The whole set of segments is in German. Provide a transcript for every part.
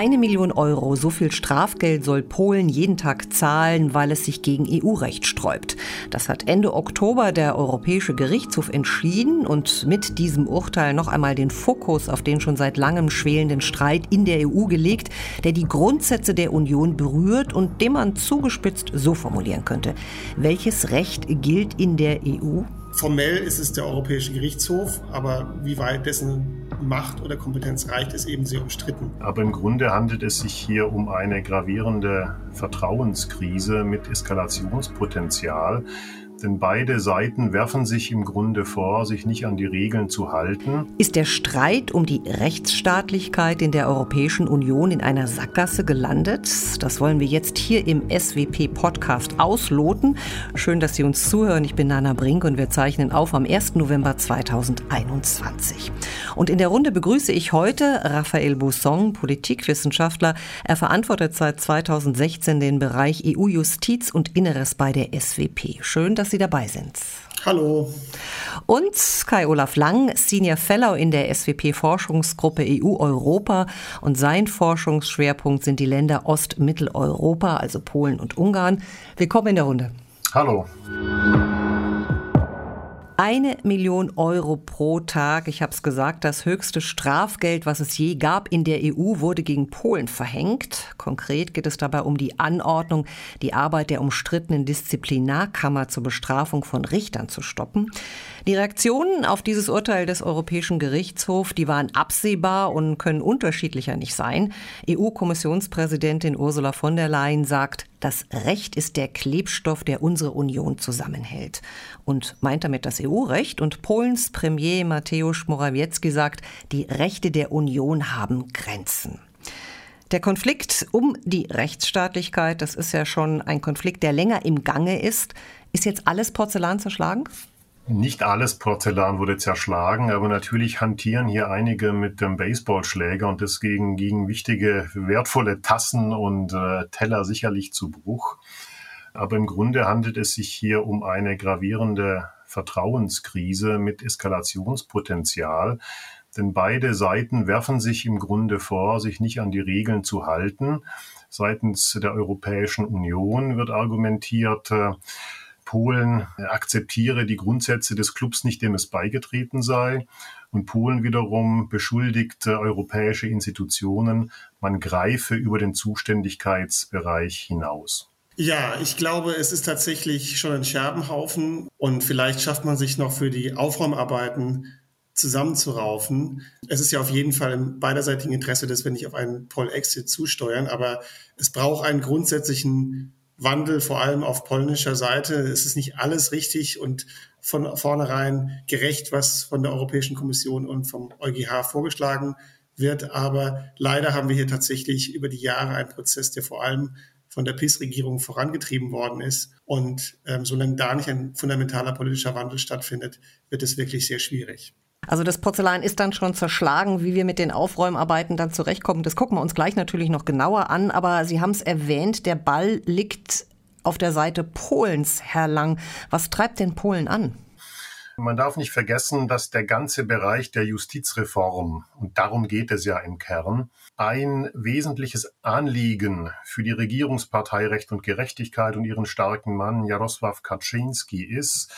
Eine Million Euro, so viel Strafgeld soll Polen jeden Tag zahlen, weil es sich gegen EU-Recht sträubt. Das hat Ende Oktober der Europäische Gerichtshof entschieden und mit diesem Urteil noch einmal den Fokus auf den schon seit langem schwelenden Streit in der EU gelegt, der die Grundsätze der Union berührt und den man zugespitzt so formulieren könnte. Welches Recht gilt in der EU? Formell ist es der Europäische Gerichtshof, aber wie weit dessen Macht oder Kompetenz reicht, ist eben sehr umstritten. Aber im Grunde handelt es sich hier um eine gravierende Vertrauenskrise mit Eskalationspotenzial. Denn beide Seiten werfen sich im Grunde vor, sich nicht an die Regeln zu halten. Ist der Streit um die Rechtsstaatlichkeit in der Europäischen Union in einer Sackgasse gelandet? Das wollen wir jetzt hier im SWP-Podcast ausloten. Schön, dass Sie uns zuhören. Ich bin Nana Brink und wir zeichnen auf am 1. November 2021. Und in der Runde begrüße ich heute Raphael Bousson, Politikwissenschaftler. Er verantwortet seit 2016 den Bereich EU-Justiz und Inneres bei der SWP. Schön, dass Sie dabei sind. Hallo. Und Kai-Olaf Lang, Senior Fellow in der SWP-Forschungsgruppe EU-Europa. Und sein Forschungsschwerpunkt sind die Länder Ost-Mitteleuropa, also Polen und Ungarn. Willkommen in der Runde. Hallo. Eine Million Euro pro Tag, ich habe es gesagt, das höchste Strafgeld, was es je gab in der EU, wurde gegen Polen verhängt. Konkret geht es dabei um die Anordnung, die Arbeit der umstrittenen Disziplinarkammer zur Bestrafung von Richtern zu stoppen. Die Reaktionen auf dieses Urteil des Europäischen Gerichtshofs, die waren absehbar und können unterschiedlicher nicht sein. EU-Kommissionspräsidentin Ursula von der Leyen sagt, das Recht ist der Klebstoff, der unsere Union zusammenhält. Und meint damit das EU-Recht. Und Polens Premier Mateusz Morawiecki sagt, die Rechte der Union haben Grenzen. Der Konflikt um die Rechtsstaatlichkeit, das ist ja schon ein Konflikt, der länger im Gange ist. Ist jetzt alles Porzellan zerschlagen? Nicht alles Porzellan wurde zerschlagen, aber natürlich hantieren hier einige mit dem Baseballschläger und deswegen gingen wichtige, wertvolle Tassen und äh, Teller sicherlich zu Bruch. Aber im Grunde handelt es sich hier um eine gravierende Vertrauenskrise mit Eskalationspotenzial. Denn beide Seiten werfen sich im Grunde vor, sich nicht an die Regeln zu halten. Seitens der Europäischen Union wird argumentiert, äh, Polen akzeptiere die Grundsätze des Clubs nicht, dem es beigetreten sei. Und Polen wiederum beschuldigt europäische Institutionen, man greife über den Zuständigkeitsbereich hinaus. Ja, ich glaube, es ist tatsächlich schon ein Scherbenhaufen und vielleicht schafft man sich noch für die Aufräumarbeiten zusammenzuraufen. Es ist ja auf jeden Fall im beiderseitigen Interesse, dass wir nicht auf einen Poll-Exit zusteuern, aber es braucht einen grundsätzlichen Wandel, vor allem auf polnischer Seite. Es ist nicht alles richtig und von vornherein gerecht, was von der Europäischen Kommission und vom EuGH vorgeschlagen wird. Aber leider haben wir hier tatsächlich über die Jahre einen Prozess, der vor allem von der PIS-Regierung vorangetrieben worden ist. Und ähm, solange da nicht ein fundamentaler politischer Wandel stattfindet, wird es wirklich sehr schwierig. Also das Porzellan ist dann schon zerschlagen, wie wir mit den Aufräumarbeiten dann zurechtkommen. Das gucken wir uns gleich natürlich noch genauer an. Aber Sie haben es erwähnt, der Ball liegt auf der Seite Polens, Herr Lang. Was treibt denn Polen an? Man darf nicht vergessen, dass der ganze Bereich der Justizreform, und darum geht es ja im Kern, ein wesentliches Anliegen für die Regierungspartei Recht und Gerechtigkeit und ihren starken Mann Jarosław Kaczynski ist.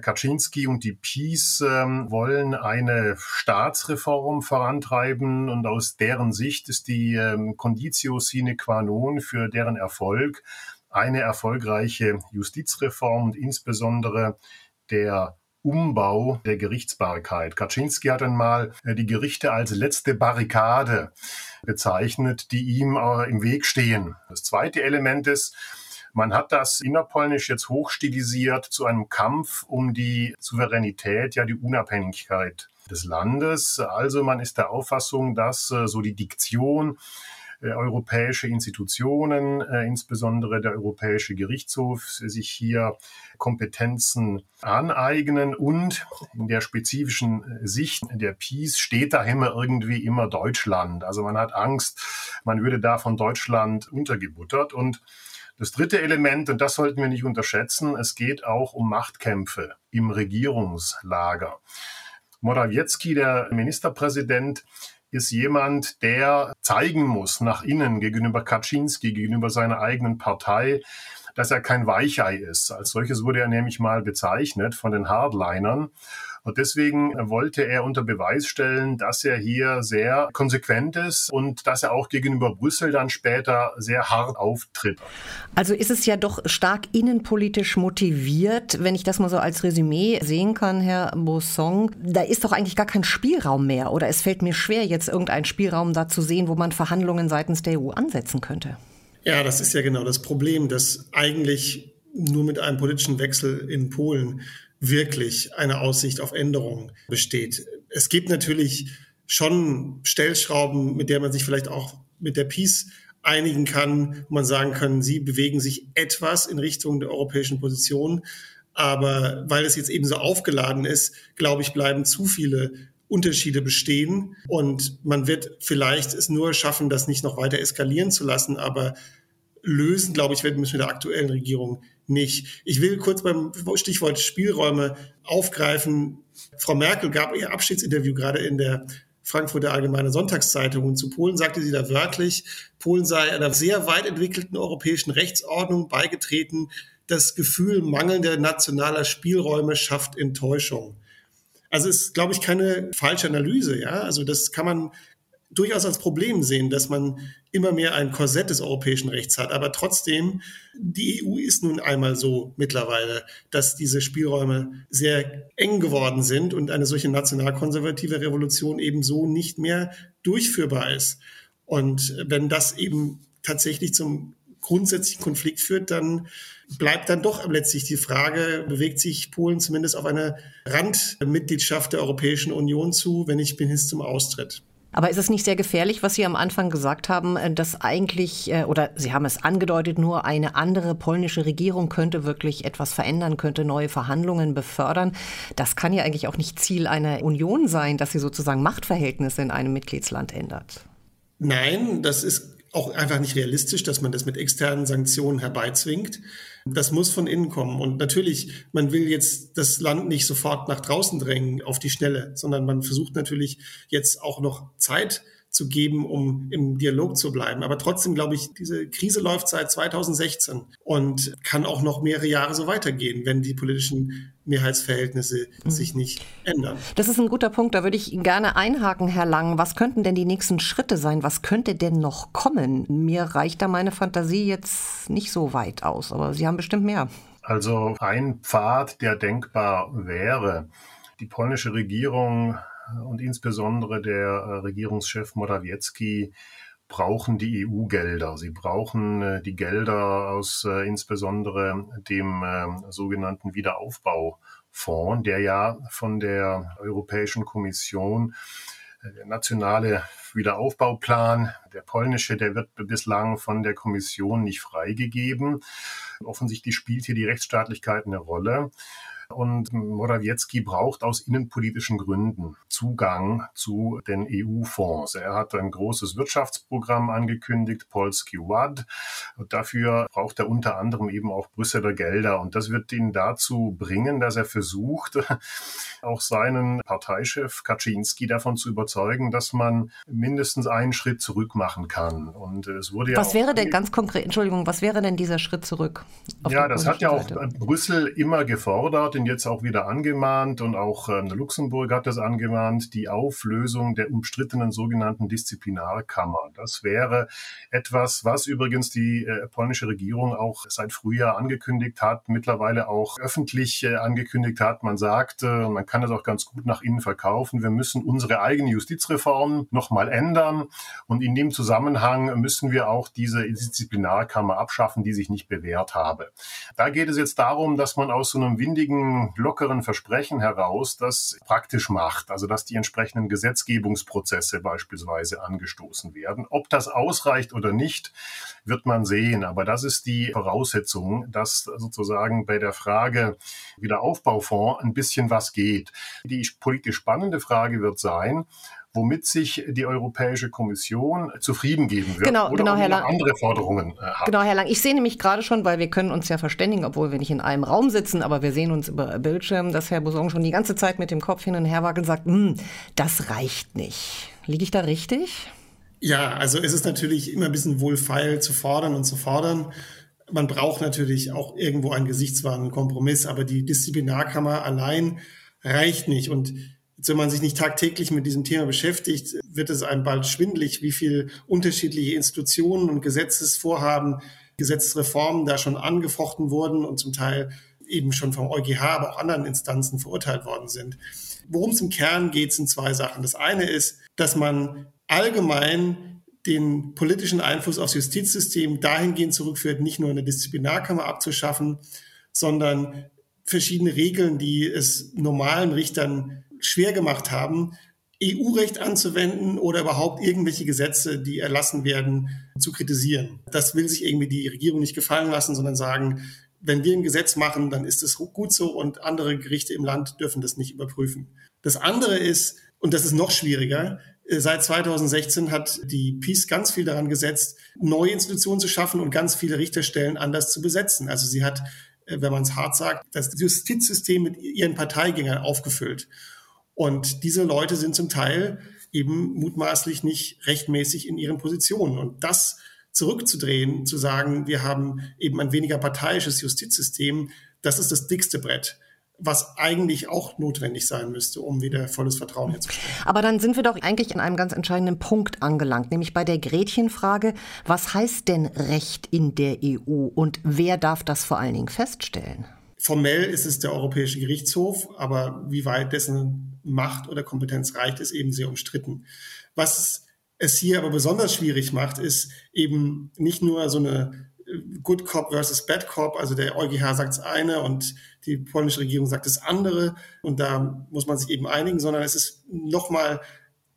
Kaczynski und die PiS ähm, wollen eine Staatsreform vorantreiben und aus deren Sicht ist die ähm, Conditio sine qua non für deren Erfolg eine erfolgreiche Justizreform und insbesondere der Umbau der Gerichtsbarkeit. Kaczynski hat einmal äh, die Gerichte als letzte Barrikade bezeichnet, die ihm äh, im Weg stehen. Das zweite Element ist, man hat das innerpolnisch jetzt hochstilisiert zu einem Kampf um die Souveränität, ja die Unabhängigkeit des Landes. Also man ist der Auffassung, dass äh, so die Diktion äh, europäische Institutionen, äh, insbesondere der Europäische Gerichtshof, sich hier Kompetenzen aneignen und in der spezifischen äh, Sicht der Peace steht da immer irgendwie immer Deutschland. Also man hat Angst, man würde da von Deutschland untergebuttert und das dritte Element, und das sollten wir nicht unterschätzen, es geht auch um Machtkämpfe im Regierungslager. Morawiecki, der Ministerpräsident, ist jemand, der zeigen muss nach innen gegenüber Kaczynski, gegenüber seiner eigenen Partei, dass er kein Weichei ist. Als solches wurde er nämlich mal bezeichnet von den Hardlinern. Und deswegen wollte er unter Beweis stellen, dass er hier sehr konsequent ist und dass er auch gegenüber Brüssel dann später sehr hart auftritt. Also ist es ja doch stark innenpolitisch motiviert, wenn ich das mal so als Resümee sehen kann, Herr Bossong. Da ist doch eigentlich gar kein Spielraum mehr oder es fällt mir schwer, jetzt irgendeinen Spielraum da zu sehen, wo man Verhandlungen seitens der EU ansetzen könnte. Ja, das ist ja genau das Problem, dass eigentlich nur mit einem politischen Wechsel in Polen wirklich eine Aussicht auf Änderung besteht. Es gibt natürlich schon Stellschrauben, mit der man sich vielleicht auch mit der Peace einigen kann, wo man sagen kann, sie bewegen sich etwas in Richtung der europäischen Position. Aber weil es jetzt eben so aufgeladen ist, glaube ich, bleiben zu viele Unterschiede bestehen. Und man wird vielleicht es nur schaffen, das nicht noch weiter eskalieren zu lassen. Aber lösen, glaube ich, werden wir es mit der aktuellen Regierung nicht. Ich will kurz beim Stichwort Spielräume aufgreifen. Frau Merkel gab ihr Abschiedsinterview gerade in der Frankfurter Allgemeine Sonntagszeitung und zu Polen sagte sie da wörtlich, Polen sei einer sehr weit entwickelten europäischen Rechtsordnung beigetreten. Das Gefühl mangelnder nationaler Spielräume schafft Enttäuschung. Also ist, glaube ich, keine falsche Analyse. Ja, also das kann man durchaus als Problem sehen, dass man immer mehr ein Korsett des europäischen Rechts hat. Aber trotzdem, die EU ist nun einmal so mittlerweile, dass diese Spielräume sehr eng geworden sind und eine solche nationalkonservative Revolution eben so nicht mehr durchführbar ist. Und wenn das eben tatsächlich zum grundsätzlichen Konflikt führt, dann bleibt dann doch letztlich die Frage, bewegt sich Polen zumindest auf eine Randmitgliedschaft der Europäischen Union zu, wenn nicht bis zum Austritt. Aber ist es nicht sehr gefährlich, was Sie am Anfang gesagt haben, äh, dass eigentlich, äh, oder Sie haben es angedeutet, nur eine andere polnische Regierung könnte wirklich etwas verändern, könnte neue Verhandlungen befördern. Das kann ja eigentlich auch nicht Ziel einer Union sein, dass sie sozusagen Machtverhältnisse in einem Mitgliedsland ändert. Nein, das ist auch einfach nicht realistisch, dass man das mit externen Sanktionen herbeizwingt. Das muss von innen kommen. Und natürlich, man will jetzt das Land nicht sofort nach draußen drängen auf die Schnelle, sondern man versucht natürlich jetzt auch noch Zeit zu geben, um im Dialog zu bleiben. Aber trotzdem glaube ich, diese Krise läuft seit 2016 und kann auch noch mehrere Jahre so weitergehen, wenn die politischen Mehrheitsverhältnisse mhm. sich nicht ändern. Das ist ein guter Punkt. Da würde ich gerne einhaken, Herr Lang. Was könnten denn die nächsten Schritte sein? Was könnte denn noch kommen? Mir reicht da meine Fantasie jetzt nicht so weit aus, aber Sie haben bestimmt mehr. Also ein Pfad, der denkbar wäre. Die polnische Regierung und insbesondere der äh, Regierungschef Morawiecki brauchen die EU-Gelder. Sie brauchen äh, die Gelder aus äh, insbesondere dem sogenannten Wiederaufbaufonds, der ja von der Europäischen Kommission der nationale Wiederaufbauplan, der polnische, der wird bislang von der Kommission nicht freigegeben. Offensichtlich spielt hier die Rechtsstaatlichkeit eine Rolle. Und Morawiecki braucht aus innenpolitischen Gründen Zugang zu den EU-Fonds. Er hat ein großes Wirtschaftsprogramm angekündigt, Polski Ład. Dafür braucht er unter anderem eben auch Brüsseler Gelder. Und das wird ihn dazu bringen, dass er versucht, auch seinen Parteichef Kaczynski davon zu überzeugen, dass man mindestens einen Schritt zurück machen kann. Und es wurde ja was wäre denn ganz konkret, Entschuldigung, was wäre denn dieser Schritt zurück? Ja, das hat ja auch Brüssel immer gefordert ihn jetzt auch wieder angemahnt und auch ähm, Luxemburg hat das angemahnt, die Auflösung der umstrittenen sogenannten Disziplinarkammer. Das wäre etwas, was übrigens die äh, polnische Regierung auch seit Frühjahr angekündigt hat, mittlerweile auch öffentlich äh, angekündigt hat. Man sagt, äh, man kann es auch ganz gut nach innen verkaufen. Wir müssen unsere eigene Justizreform nochmal ändern und in dem Zusammenhang müssen wir auch diese Disziplinarkammer abschaffen, die sich nicht bewährt habe. Da geht es jetzt darum, dass man aus so einem windigen lockeren Versprechen heraus das praktisch macht, also dass die entsprechenden Gesetzgebungsprozesse beispielsweise angestoßen werden. Ob das ausreicht oder nicht, wird man sehen. Aber das ist die Voraussetzung, dass sozusagen bei der Frage Wiederaufbaufonds ein bisschen was geht. Die politisch spannende Frage wird sein, womit sich die Europäische Kommission zufrieden geben wird. Genau, oder genau, Herr Lang. andere Forderungen äh, hat. Genau, Herr Lang. Ich sehe nämlich gerade schon, weil wir können uns ja verständigen, obwohl wir nicht in einem Raum sitzen, aber wir sehen uns über Bildschirm, dass Herr Boson schon die ganze Zeit mit dem Kopf hin und her wackelt und sagt, hm, das reicht nicht. Liege ich da richtig? Ja, also es ist natürlich immer ein bisschen wohlfeil zu fordern und zu fordern. Man braucht natürlich auch irgendwo einen gesichtswahrenden Kompromiss, aber die Disziplinarkammer allein reicht nicht. Und wenn man sich nicht tagtäglich mit diesem Thema beschäftigt, wird es einem bald schwindlig, wie viel unterschiedliche Institutionen und Gesetzesvorhaben, Gesetzesreformen da schon angefochten wurden und zum Teil eben schon vom EuGH, aber auch anderen Instanzen verurteilt worden sind. Worum es im Kern geht, sind zwei Sachen. Das eine ist, dass man allgemein den politischen Einfluss aufs Justizsystem dahingehend zurückführt, nicht nur eine Disziplinarkammer abzuschaffen, sondern verschiedene Regeln, die es normalen Richtern schwer gemacht haben, EU-Recht anzuwenden oder überhaupt irgendwelche Gesetze, die erlassen werden, zu kritisieren. Das will sich irgendwie die Regierung nicht gefallen lassen, sondern sagen, wenn wir ein Gesetz machen, dann ist es gut so und andere Gerichte im Land dürfen das nicht überprüfen. Das andere ist, und das ist noch schwieriger, äh, Seit 2016 hat die Peace ganz viel daran gesetzt, neue Institutionen zu schaffen und ganz viele Richterstellen anders zu besetzen. Also sie hat, äh, wenn man es hart sagt, das Justizsystem mit ihren Parteigängern aufgefüllt. Und diese Leute sind zum Teil eben mutmaßlich nicht rechtmäßig in ihren Positionen. Und das zurückzudrehen, zu sagen, wir haben eben ein weniger parteiisches Justizsystem, das ist das dickste Brett was eigentlich auch notwendig sein müsste, um wieder volles Vertrauen herzustellen. Aber dann sind wir doch eigentlich an einem ganz entscheidenden Punkt angelangt, nämlich bei der Gretchenfrage, was heißt denn Recht in der EU und wer darf das vor allen Dingen feststellen? Formell ist es der Europäische Gerichtshof, aber wie weit dessen Macht oder Kompetenz reicht, ist eben sehr umstritten. Was es hier aber besonders schwierig macht, ist eben nicht nur so eine Good Cop versus Bad Cop, also der EuGH sagt das eine und die polnische Regierung sagt das andere und da muss man sich eben einigen, sondern es ist nochmal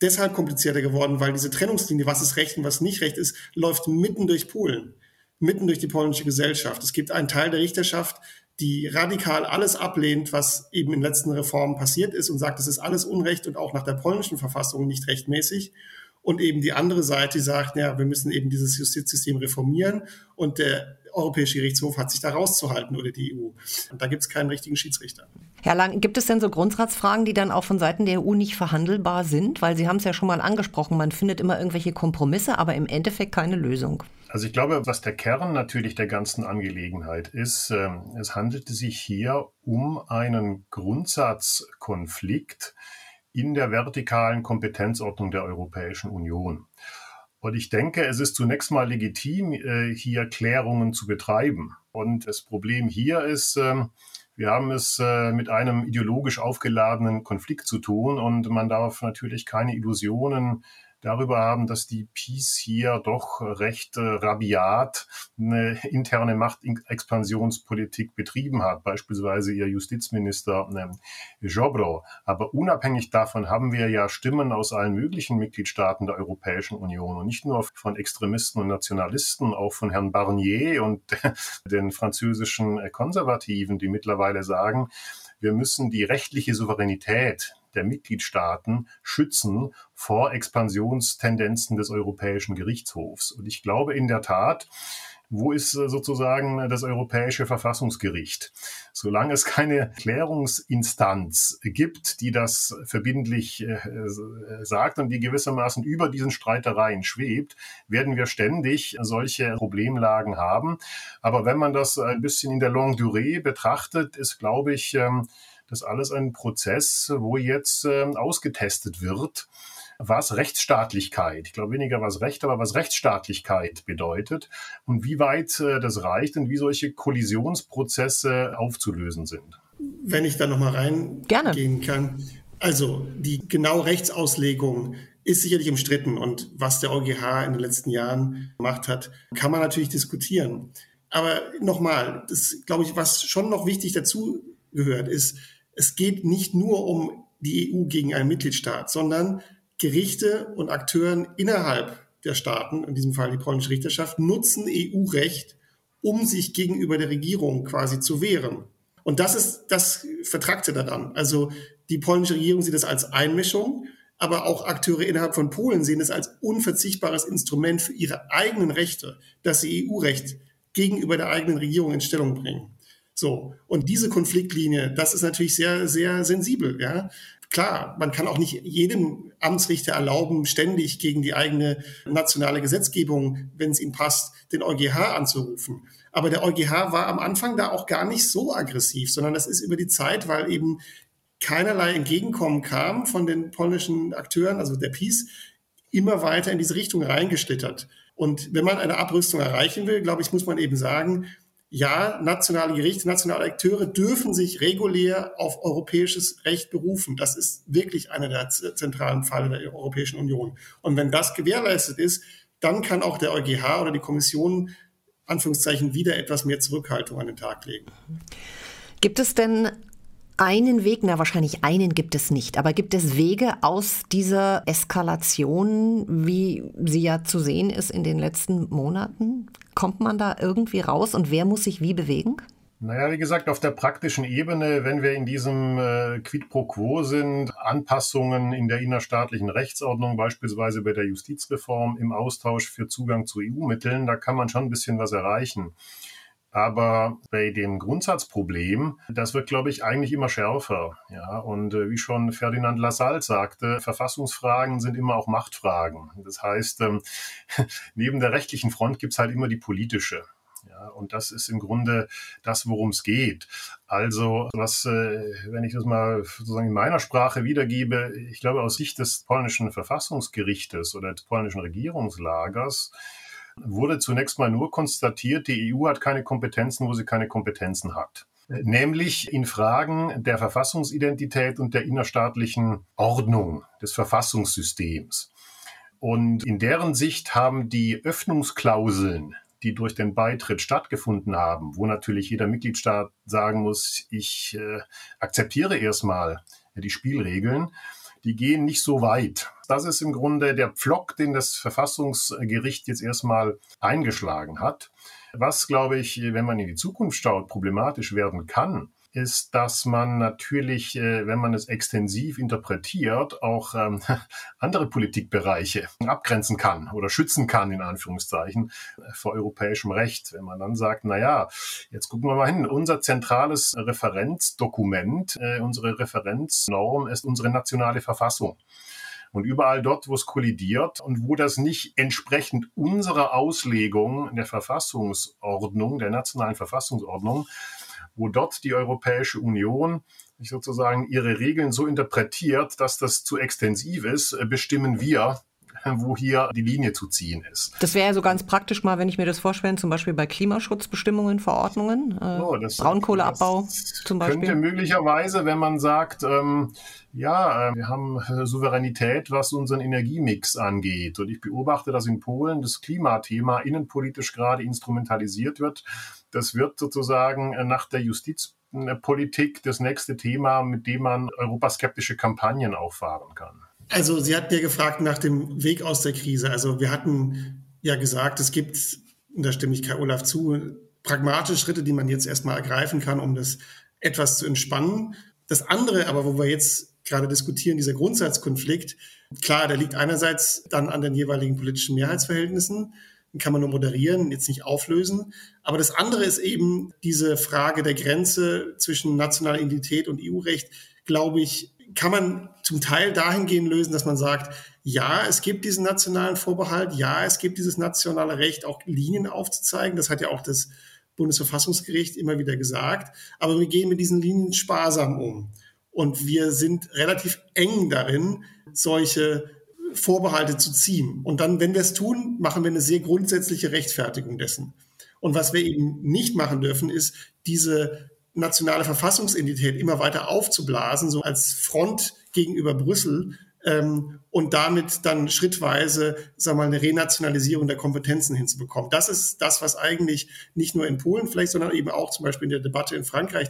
deshalb komplizierter geworden, weil diese Trennungslinie, was ist Recht und was nicht Recht ist, läuft mitten durch Polen, mitten durch die polnische Gesellschaft. Es gibt einen Teil der Richterschaft, die radikal alles ablehnt, was eben in letzten Reformen passiert ist und sagt, das ist alles Unrecht und auch nach der polnischen Verfassung nicht rechtmäßig und eben die andere Seite, sagt, ja, wir müssen eben dieses Justizsystem reformieren und der Europäische Gerichtshof hat sich da rauszuhalten oder die EU. Und da gibt es keinen richtigen Schiedsrichter. Herr Lang, gibt es denn so Grundsatzfragen, die dann auch von Seiten der EU nicht verhandelbar sind? Weil Sie haben es ja schon mal angesprochen, man findet immer irgendwelche Kompromisse, aber im Endeffekt keine Lösung. Also ich glaube, was der Kern natürlich der ganzen Angelegenheit ist, äh, es handelte sich hier um einen Grundsatzkonflikt, in der vertikalen Kompetenzordnung der Europäischen Union. Und ich denke, es ist zunächst mal legitim, äh, hier Klärungen zu betreiben. Und das Problem hier ist, ähm, wir haben es äh, mit einem ideologisch aufgeladenen Konflikt zu tun und man darf natürlich keine Illusionen darüber haben, dass die Peace hier doch recht äh, rabiat eine interne Machtexpansionspolitik betrieben hat, beispielsweise ihr Justizminister äh, Jobro. Aber unabhängig davon haben wir ja Stimmen aus allen möglichen Mitgliedstaaten der Europäischen Union und nicht nur von Extremisten und Nationalisten, auch von Herrn Barnier und den französischen Konservativen, die mittlerweile sagen, wir müssen die rechtliche Souveränität der Mitgliedstaaten schützen vor Expansionstendenzen des Europäischen Gerichtshofs. Und ich glaube in der Tat, wo ist äh, sozusagen das Europäische Verfassungsgericht? Solange es keine Klärungsinstanz gibt, die das verbindlich äh, sagt und die gewissermaßen über diesen Streitereien schwebt, werden wir ständig solche Problemlagen haben. Aber wenn man das ein bisschen in der Longue Durée betrachtet, ist, glaube ich, ähm, das alles ein Prozess, wo jetzt äh, ausgetestet wird, was Rechtsstaatlichkeit, ich glaube weniger was Recht, aber was Rechtsstaatlichkeit bedeutet und wie weit äh, das reicht und wie solche Kollisionsprozesse aufzulösen sind. Wenn ich da nochmal reingehen kann. Also die genaue Rechtsauslegung ist sicherlich umstritten und was der EuGH in den letzten Jahren gemacht hat, kann man natürlich diskutieren. Aber nochmal, das glaube ich, was schon noch wichtig dazu gehört, ist, es geht nicht nur um die EU gegen einen Mitgliedstaat, sondern Gerichte und Akteuren innerhalb der Staaten, in diesem Fall die polnische Richterschaft, nutzen EU-Recht, um sich gegenüber der Regierung quasi zu wehren. Und das ist das Vertragte daran. Also die polnische Regierung sieht das als Einmischung aber auch Akteure innerhalb von Polen sehen es als unverzichtbares Instrument für ihre eigenen Rechte, dass sie EU-Recht gegenüber der eigenen Regierung in Stellung bringen. So. Und diese Konfliktlinie, das ist natürlich sehr, sehr sensibel, ja. Klar, man kann auch nicht jedem Amtsrichter erlauben, ständig gegen die eigene nationale Gesetzgebung, wenn es ihm passt, den EuGH anzurufen. Aber der EuGH war am Anfang da auch gar nicht so aggressiv, sondern das ist über die Zeit, weil eben keinerlei Entgegenkommen kam von den polnischen Akteuren, also der Peace, immer weiter in diese Richtung reingeschlittert. Und wenn man eine Abrüstung erreichen will, glaube ich, muss man eben sagen, ja, nationale Gerichte, nationale Akteure dürfen sich regulär auf europäisches Recht berufen. Das ist wirklich einer der zentralen Fälle der Europäischen Union. Und wenn das gewährleistet ist, dann kann auch der EuGH oder die Kommission Anführungszeichen wieder etwas mehr Zurückhaltung an den Tag legen. Gibt es denn einen Weg, na wahrscheinlich einen gibt es nicht, aber gibt es Wege aus dieser Eskalation, wie sie ja zu sehen ist in den letzten Monaten? Kommt man da irgendwie raus und wer muss sich wie bewegen? Naja, wie gesagt, auf der praktischen Ebene, wenn wir in diesem äh, Quid pro quo sind, Anpassungen in der innerstaatlichen Rechtsordnung, beispielsweise bei der Justizreform im Austausch für Zugang zu EU-Mitteln, da kann man schon ein bisschen was erreichen. Aber bei dem Grundsatzproblem, das wird, glaube ich, eigentlich immer schärfer. Ja, und äh, wie schon Ferdinand Lassalle sagte, Verfassungsfragen sind immer auch Machtfragen. Das heißt, ähm, neben der rechtlichen Front gibt es halt immer die politische. Ja, und das ist im Grunde das, worum es geht. Also, was, äh, wenn ich das mal sozusagen in meiner Sprache wiedergebe, ich glaube, aus Sicht des polnischen Verfassungsgerichtes oder des polnischen Regierungslagers wurde zunächst mal nur konstatiert, die EU hat keine Kompetenzen, wo sie keine Kompetenzen hat nämlich in Fragen der Verfassungsidentität und der innerstaatlichen Ordnung des Verfassungssystems. Und in deren Sicht haben die Öffnungsklauseln, die durch den Beitritt stattgefunden haben, wo natürlich jeder Mitgliedstaat sagen muss, ich äh, akzeptiere erstmal die Spielregeln, die gehen nicht so weit. Das ist im Grunde der Pflock, den das Verfassungsgericht jetzt erstmal eingeschlagen hat. Was, glaube ich, wenn man in die Zukunft schaut, problematisch werden kann, ist, dass man natürlich, äh, wenn man es extensiv interpretiert, auch ähm, andere Politikbereiche abgrenzen kann oder schützen kann, in Anführungszeichen, vor europäischem Recht. Wenn man dann sagt, na ja, jetzt gucken wir mal hin, unser zentrales Referenzdokument, äh, unsere Referenznorm ist unsere nationale Verfassung. Und überall dort, wo es kollidiert und wo das nicht entsprechend unserer Auslegung der Verfassungsordnung, der nationalen Verfassungsordnung wo dort die Europäische Union sozusagen ihre Regeln so interpretiert, dass das zu extensiv ist, äh, bestimmen wir, wo hier die Linie zu ziehen ist. Das wäre ja so ganz praktisch mal, wenn ich mir das vorstelle, zum Beispiel bei Klimaschutzbestimmungen, Verordnungen, äh, oh, das, Braunkohleabbau das zum Beispiel. Könnte möglicherweise, wenn man sagt, ähm, ja, äh, wir haben äh, Souveränität, was unseren Energiemix angeht. Und ich beobachte, dass in Polen das Klimathema innenpolitisch gerade instrumentalisiert wird. Das wird sozusagen äh, nach der Justizpolitik das nächste Thema, mit dem man europaskeptische Kampagnen auffahren kann. Also Sie hatten ja gefragt nach dem Weg aus der Krise. Also wir hatten ja gesagt, es gibt, und da stimme ich Kai Olaf zu, pragmatische Schritte, die man jetzt erstmal ergreifen kann, um das etwas zu entspannen. Das andere aber, wo wir jetzt gerade diskutieren, dieser Grundsatzkonflikt, klar, der liegt einerseits dann an den jeweiligen politischen Mehrheitsverhältnissen, den kann man nur moderieren, jetzt nicht auflösen. Aber das andere ist eben diese Frage der Grenze zwischen nationaler Identität und EU-Recht, glaube ich, kann man zum Teil dahingehend lösen, dass man sagt, ja, es gibt diesen nationalen Vorbehalt, ja, es gibt dieses nationale Recht, auch Linien aufzuzeigen. Das hat ja auch das Bundesverfassungsgericht immer wieder gesagt. Aber wir gehen mit diesen Linien sparsam um. Und wir sind relativ eng darin, solche Vorbehalte zu ziehen. Und dann, wenn wir es tun, machen wir eine sehr grundsätzliche Rechtfertigung dessen. Und was wir eben nicht machen dürfen, ist diese nationale Verfassungsidentität immer weiter aufzublasen, so als Front gegenüber Brüssel ähm, und damit dann schrittweise wir mal, eine Renationalisierung der Kompetenzen hinzubekommen. Das ist das, was eigentlich nicht nur in Polen vielleicht, sondern eben auch zum Beispiel in der Debatte in Frankreich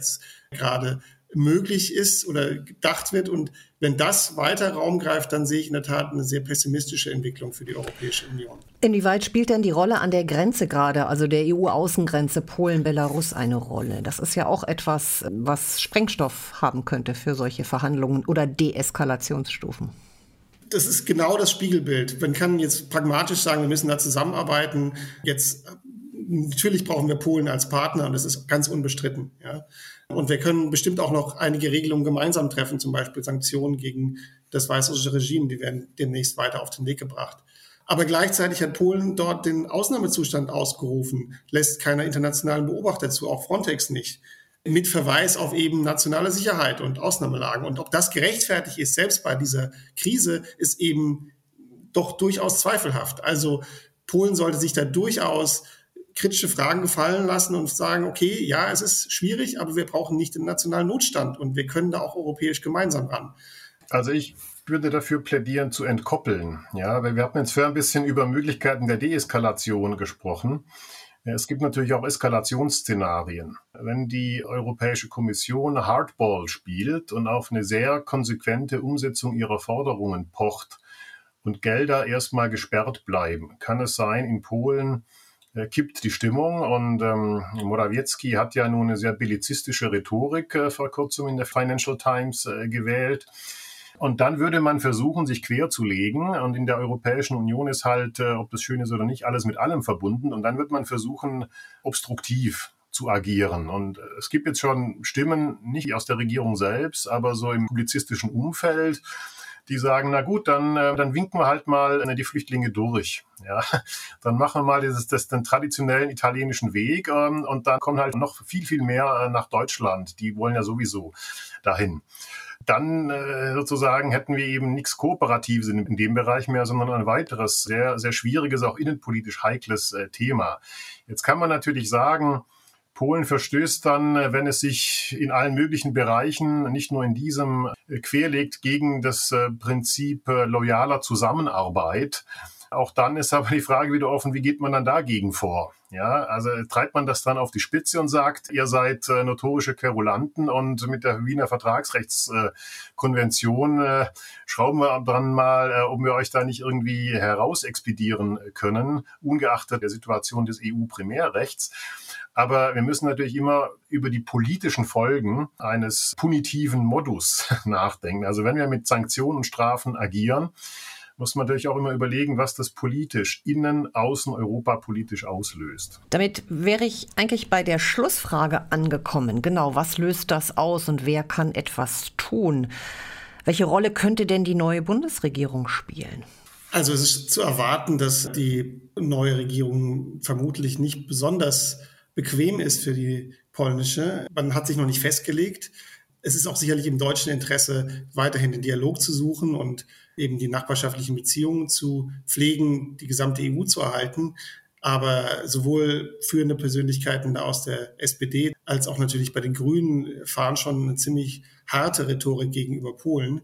gerade möglich ist oder gedacht wird. Und wenn das weiter Raum greift, dann sehe ich in der Tat eine sehr pessimistische Entwicklung für die Europäische Union. Inwieweit spielt denn die Rolle an der Grenze gerade, also der EU-Außengrenze Polen-Belarus eine Rolle? Das ist ja auch etwas, was Sprengstoff haben könnte für solche Verhandlungen oder Deeskalationsstufen. das ist genau das Spiegelbild. Man kann jetzt pragmatisch sagen, wir müssen da zusammenarbeiten. Jetzt natürlich brauchen wir Polen als Partner und das ist ganz unbestritten. Ja. Und wir können bestimmt auch noch einige Regelungen gemeinsam treffen, zum Beispiel Sanktionen gegen das weißrussische Regime, die werden demnächst weiter auf den Weg gebracht. Aber gleichzeitig hat Polen dort den Ausnahmezustand ausgerufen, lässt keiner internationalen Beobachter zu, auch Frontex nicht, mit Verweis auf eben nationale Sicherheit und Ausnahmelagen. Und ob das gerechtfertigt ist, selbst bei dieser Krise, ist eben doch durchaus zweifelhaft. Also Polen sollte sich da durchaus kritische Fragen gefallen lassen und sagen, okay, ja, es ist schwierig, aber wir brauchen nicht den nationalen Notstand und wir können da auch europäisch gemeinsam ran. Also ich würde dafür plädieren, zu entkoppeln. Ja, weil wir hatten jetzt vorher ein bisschen über Möglichkeiten der Deeskalation gesprochen. Es gibt natürlich auch Eskalationsszenarien. Wenn die Europäische Kommission Hardball spielt und auf eine sehr konsequente Umsetzung ihrer Forderungen pocht und Gelder erstmal gesperrt bleiben, kann es sein, in Polen kippt die Stimmung und ähm, Morawiecki hat ja nun eine sehr bellizistische Rhetorik äh, vor kurzem in der Financial Times äh, gewählt. Und dann würde man versuchen, sich quer zu legen. Und in der Europäischen Union ist halt, äh, ob das schön ist oder nicht, alles mit allem verbunden. Und dann wird man versuchen, obstruktiv zu agieren. Und äh, es gibt jetzt schon Stimmen, nicht aus der Regierung selbst, aber so im publizistischen Umfeld, die sagen, na gut, dann, äh, dann winken wir halt mal äh, die Flüchtlinge durch. Ja, dann machen wir mal dieses, das, den traditionellen italienischen Weg ähm, und dann kommen halt noch viel, viel mehr äh, nach Deutschland. Die wollen ja sowieso dahin dann äh, sozusagen hätten wir eben nichts Kooperatives in, in, dem Bereich mehr, sondern ein weiteres, sehr, sehr schwieriges, auch innenpolitisch heikles äh, Thema. Jetzt kann man natürlich sagen, Polen verstößt dann, äh, wenn es sich in allen möglichen Bereichen, nicht nur in diesem, äh, querlegt gegen das äh, Prinzip loyaler Zusammenarbeit. Auch dann ist aber die Frage wieder offen, wie geht man dann dagegen vor? Ja, also treibt man das dann auf die Spitze und sagt, ihr seid äh, notorische Querulanten und mit der Wiener Vertragsrechtskonvention äh, schrauben wir dran mal, äh, ob wir euch da nicht irgendwie herausexpedieren können, ungeachtet der Situation des EU-Primärrechts. Aber wir müssen natürlich immer über die politischen Folgen eines punitiven Modus nachdenken. Also wenn wir mit Sanktionen und Strafen agieren, muss man natürlich auch immer überlegen, was das politisch, innen, außen, Europa politisch auslöst. Damit wäre ich eigentlich bei der Schlussfrage angekommen. Genau, was löst das aus und wer kann etwas tun? Welche Rolle könnte denn die neue Bundesregierung spielen? Also es ist zu erwarten, dass die neue Regierung vermutlich nicht besonders bequem ist für die polnische. Man hat sich noch nicht festgelegt. Es ist auch sicherlich im deutschen Interesse, weiterhin den Dialog zu suchen und eben die nachbarschaftlichen Beziehungen zu pflegen, die gesamte EU zu erhalten. Aber sowohl führende Persönlichkeiten aus der SPD als auch natürlich bei den Grünen fahren schon eine ziemlich harte Rhetorik gegenüber Polen.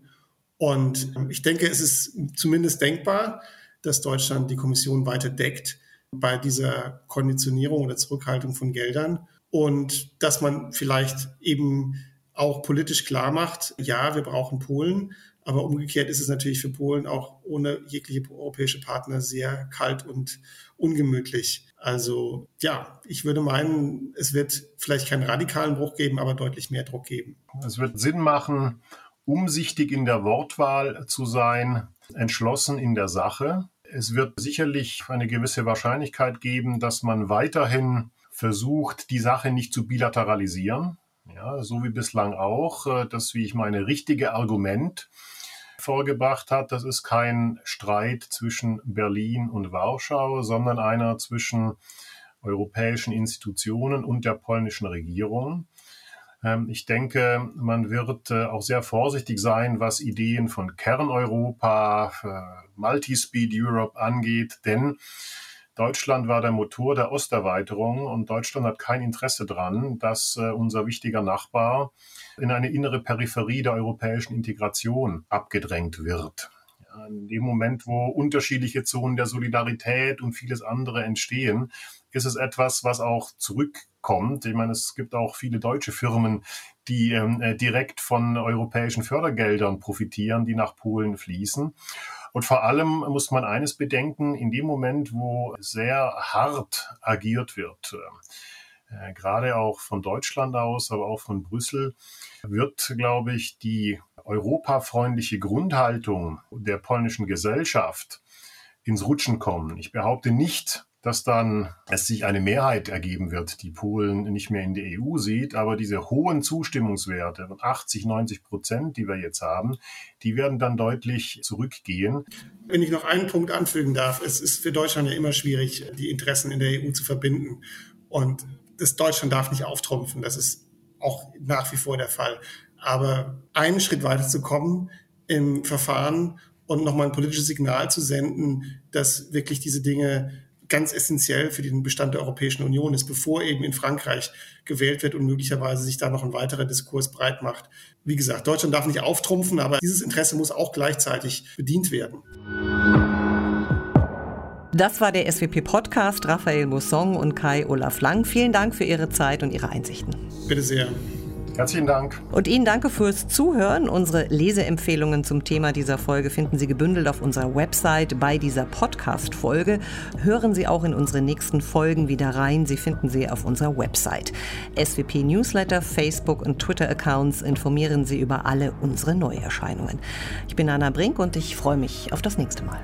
Und ich denke, es ist zumindest denkbar, dass Deutschland die Kommission weiter deckt bei dieser Konditionierung oder Zurückhaltung von Geldern und dass man vielleicht eben auch politisch klar macht, ja, wir brauchen Polen, aber umgekehrt ist es natürlich für Polen auch ohne jegliche europäische Partner sehr kalt und ungemütlich. Also ja, ich würde meinen, es wird vielleicht keinen radikalen Bruch geben, aber deutlich mehr Druck geben. Es wird Sinn machen, umsichtig in der Wortwahl zu sein, entschlossen in der Sache. Es wird sicherlich eine gewisse Wahrscheinlichkeit geben, dass man weiterhin versucht, die Sache nicht zu bilateralisieren. Ja, so wie bislang auch. Äh, das, wie ich meine, richtige Argument vorgebracht hat, das ist kein Streit zwischen Berlin und Warschau, sondern einer zwischen europäischen Institutionen und der polnischen Regierung. Ähm, ich denke, man wird äh, auch sehr vorsichtig sein, was Ideen von Kerneuropa, äh, Multispeed Europe angeht, denn Deutschland war der Motor der Osterweiterung und Deutschland hat kein Interesse daran, dass äh, unser wichtiger Nachbar in eine innere Peripherie der europäischen Integration abgedrängt wird. In dem Moment, wo unterschiedliche Zonen der Solidarität und vieles andere entstehen, ist es etwas, was auch zurückkommt. Ich meine, es gibt auch viele deutsche Firmen, die ähm, äh, direkt von europäischen Fördergeldern profitieren, die nach Polen fließen. Und vor allem muss man eines bedenken, in dem Moment, wo sehr hart agiert wird, äh, gerade auch von Deutschland aus, aber auch von Brüssel, wird, glaube ich, die europafreundliche Grundhaltung der polnischen Gesellschaft ins Rutschen kommen. Ich behaupte nicht, dass dann es sich eine Mehrheit ergeben wird, die Polen nicht mehr in die EU sieht. Aber diese hohen Zustimmungswerte, 80, 90 Prozent, die wir jetzt haben, die werden dann deutlich zurückgehen. Wenn ich noch einen Punkt anfügen darf, es ist für Deutschland ja immer schwierig, die Interessen in der EU zu verbinden. Und das Deutschland darf nicht auftrumpfen. Das ist auch nach wie vor der Fall. Aber einen Schritt weiter zu kommen im Verfahren und nochmal ein politisches Signal zu senden, dass wirklich diese Dinge ganz essentiell für den Bestand der Europäischen Union ist, bevor eben in Frankreich gewählt wird und möglicherweise sich da noch ein weiterer Diskurs breit macht. Wie gesagt, Deutschland darf nicht auftrumpfen, aber dieses Interesse muss auch gleichzeitig bedient werden. Das war der SWP-Podcast. Raphael Mossong und Kai Olaf Lang. Vielen Dank für Ihre Zeit und Ihre Einsichten. Bitte sehr. Herzlichen Dank. Und Ihnen danke fürs Zuhören. Unsere Leseempfehlungen zum Thema dieser Folge finden Sie gebündelt auf unserer Website bei dieser Podcast-Folge. Hören Sie auch in unsere nächsten Folgen wieder rein. Sie finden sie auf unserer Website. SWP Newsletter, Facebook und Twitter-Accounts informieren Sie über alle unsere Neuerscheinungen. Ich bin Anna Brink und ich freue mich auf das nächste Mal.